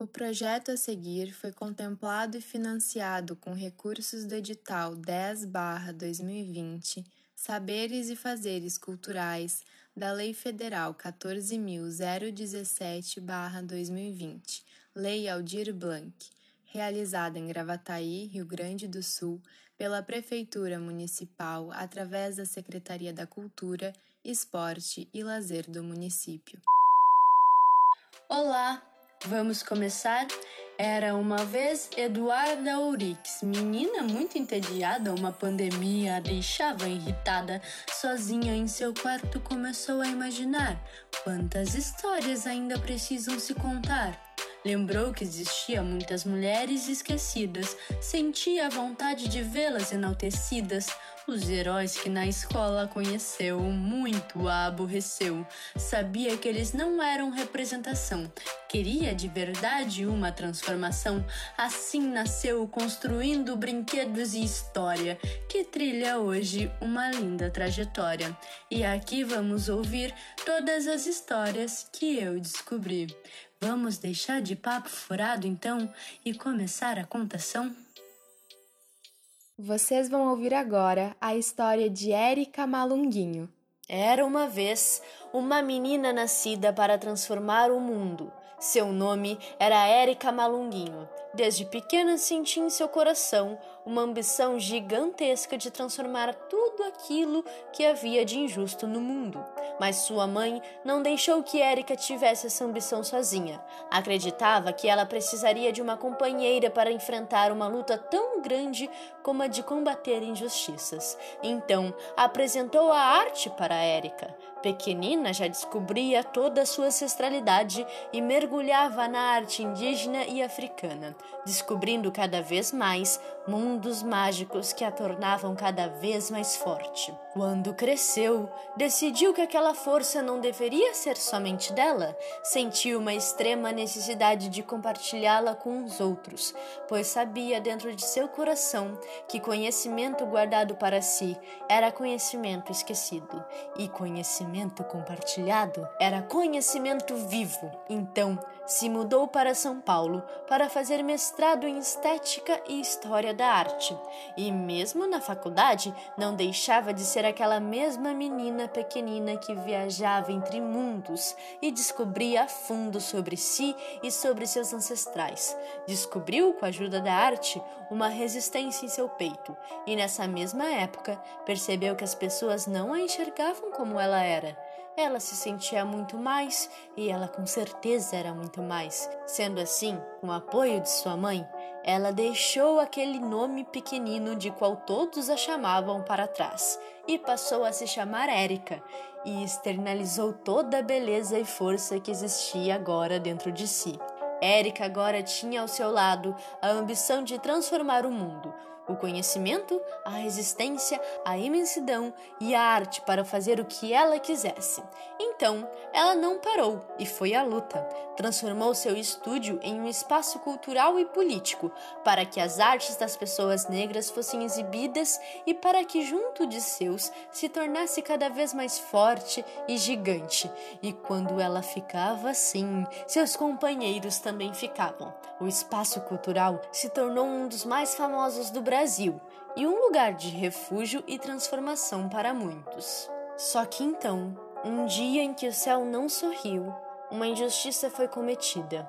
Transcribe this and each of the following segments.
O projeto a seguir foi contemplado e financiado com recursos do edital 10/2020 Saberes e Fazeres Culturais da Lei Federal 14.017/2020, Lei Aldir Blanc, realizada em Gravataí, Rio Grande do Sul, pela Prefeitura Municipal através da Secretaria da Cultura, Esporte e Lazer do município. Olá, vamos começar? Era uma vez Eduarda Ourix, menina muito entediada, uma pandemia a deixava irritada. Sozinha em seu quarto começou a imaginar quantas histórias ainda precisam se contar. Lembrou que existia muitas mulheres esquecidas, sentia a vontade de vê-las enaltecidas. Os heróis que na escola conheceu muito a aborreceu. Sabia que eles não eram representação. Queria de verdade uma transformação. Assim nasceu construindo brinquedos e história, que trilha hoje uma linda trajetória. E aqui vamos ouvir todas as histórias que eu descobri. Vamos deixar de papo furado então e começar a contação? Vocês vão ouvir agora a história de Érica Malunguinho. Era uma vez uma menina nascida para transformar o mundo. Seu nome era Érica Malunguinho. Desde pequena sentia em seu coração uma ambição gigantesca de transformar tudo aquilo que havia de injusto no mundo. Mas sua mãe não deixou que Érica tivesse essa ambição sozinha. Acreditava que ela precisaria de uma companheira para enfrentar uma luta tão grande como a de combater injustiças. Então, apresentou a arte para Érica. Pequenina já descobria toda a sua ancestralidade e mergulhava na arte indígena e africana, descobrindo cada vez mais mundos mágicos que a tornavam cada vez mais forte. Quando cresceu, decidiu que aquela força não deveria ser somente dela, sentiu uma extrema necessidade de compartilhá-la com os outros, pois sabia dentro de seu coração que conhecimento guardado para si era conhecimento esquecido, e conhecimento compartilhado era conhecimento vivo. Então, se mudou para São Paulo para fazer mestrado em estética e história da arte, e mesmo na faculdade não deixava de ser aquela mesma menina pequenina que viajava entre mundos e descobria a fundo sobre si e sobre seus ancestrais. Descobriu, com a ajuda da arte, uma resistência em seu peito, e nessa mesma época percebeu que as pessoas não a enxergavam como ela era. Ela se sentia muito mais e ela com certeza era muito mais. Sendo assim, com o apoio de sua mãe, ela deixou aquele nome pequenino de qual todos a chamavam para trás e passou a se chamar Érica e externalizou toda a beleza e força que existia agora dentro de si. Érica agora tinha ao seu lado a ambição de transformar o mundo, o conhecimento, a resistência, a imensidão e a arte para fazer o que ela quisesse. Então, ela não parou e foi à luta. Transformou seu estúdio em um espaço cultural e político, para que as artes das pessoas negras fossem exibidas e para que, junto de seus, se tornasse cada vez mais forte e gigante. E quando ela ficava assim, seus companheiros também ficavam. O espaço cultural se tornou um dos mais famosos do Brasil Brasil e um lugar de refúgio e transformação para muitos. Só que então, um dia em que o céu não sorriu, uma injustiça foi cometida.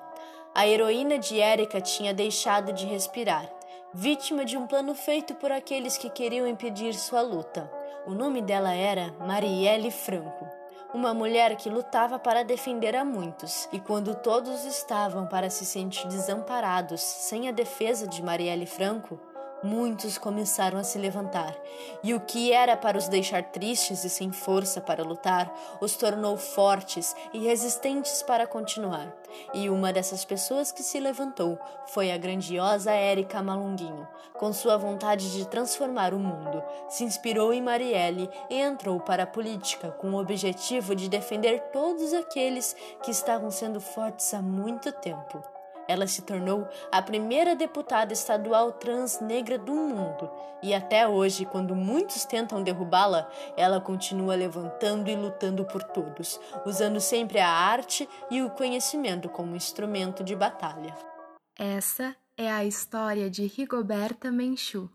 A heroína de Érica tinha deixado de respirar, vítima de um plano feito por aqueles que queriam impedir sua luta. O nome dela era Marielle Franco, uma mulher que lutava para defender a muitos, e quando todos estavam para se sentir desamparados sem a defesa de Marielle Franco, muitos começaram a se levantar, e o que era para os deixar tristes e sem força para lutar, os tornou fortes e resistentes para continuar. E uma dessas pessoas que se levantou foi a grandiosa Érica Malunguinho, com sua vontade de transformar o mundo. Se inspirou em Marielle e entrou para a política com o objetivo de defender todos aqueles que estavam sendo fortes há muito tempo. Ela se tornou a primeira deputada estadual trans negra do mundo e até hoje, quando muitos tentam derrubá-la, ela continua levantando e lutando por todos, usando sempre a arte e o conhecimento como instrumento de batalha. Essa é a história de Rigoberta Menchú.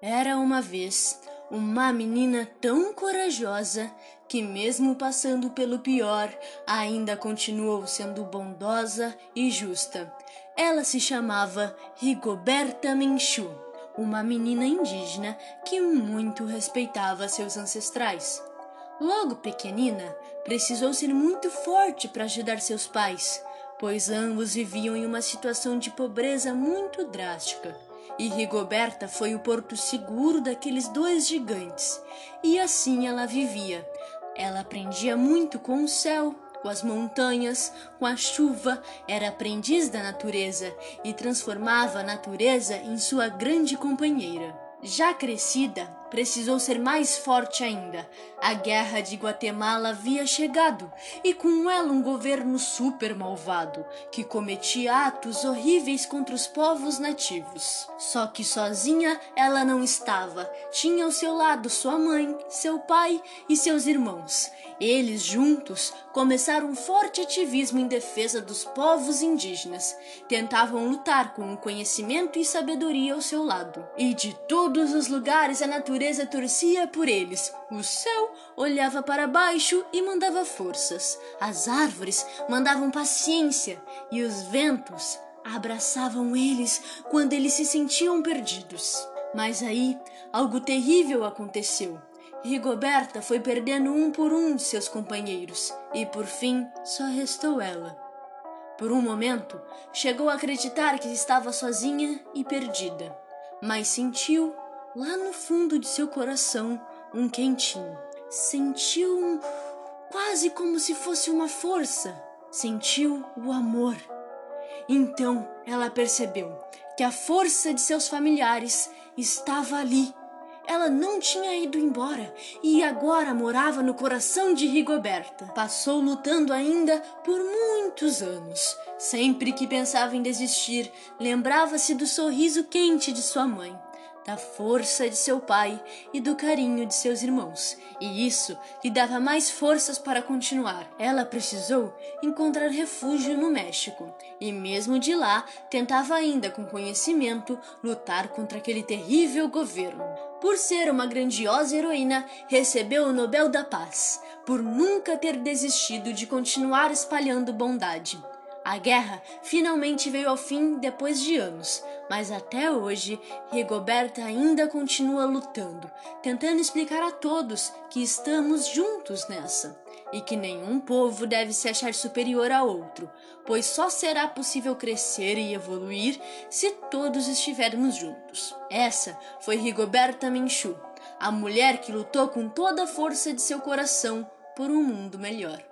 Era uma vez uma menina tão corajosa que, mesmo passando pelo pior, ainda continuou sendo bondosa e justa. Ela se chamava Rigoberta Menchú, uma menina indígena que muito respeitava seus ancestrais. Logo pequenina, precisou ser muito forte para ajudar seus pais, pois ambos viviam em uma situação de pobreza muito drástica e Rigoberta foi o porto seguro daqueles dois gigantes. E assim ela vivia. Ela aprendia muito com o céu, com as montanhas, com a chuva, era aprendiz da natureza e transformava a natureza em sua grande companheira. Já crescida, precisou ser mais forte ainda. A guerra de Guatemala havia chegado e com ela um governo super malvado que cometia atos horríveis contra os povos nativos. Só que sozinha ela não estava. Tinha ao seu lado sua mãe, seu pai e seus irmãos. Eles juntos começaram um forte ativismo em defesa dos povos indígenas. Tentavam lutar com o conhecimento e sabedoria ao seu lado. E de todos os lugares a natureza torcia por eles. O céu olhava para baixo e mandava forças. As árvores mandavam paciência e os ventos abraçavam eles quando eles se sentiam perdidos. Mas aí algo terrível aconteceu. Rigoberta foi perdendo um por um de seus companheiros e por fim só restou ela. Por um momento, chegou a acreditar que estava sozinha e perdida, mas sentiu, lá no fundo de seu coração, um quentinho. Sentiu um, quase como se fosse uma força. Sentiu o amor. Então ela percebeu que a força de seus familiares estava ali ela não tinha ido embora e agora morava no coração de Rigoberta. Passou lutando ainda por muitos anos. Sempre que pensava em desistir, lembrava-se do sorriso quente de sua mãe da força de seu pai e do carinho de seus irmãos, e isso lhe dava mais forças para continuar. Ela precisou encontrar refúgio no México, e mesmo de lá tentava ainda com conhecimento lutar contra aquele terrível governo. Por ser uma grandiosa heroína, recebeu o Nobel da Paz, por nunca ter desistido de continuar espalhando bondade. A guerra finalmente veio ao fim depois de anos, mas até hoje Rigoberta ainda continua lutando, tentando explicar a todos que estamos juntos nessa e que nenhum povo deve se achar superior a outro, pois só será possível crescer e evoluir se todos estivermos juntos. Essa foi Rigoberta Menchú, a mulher que lutou com toda a força de seu coração por um mundo melhor.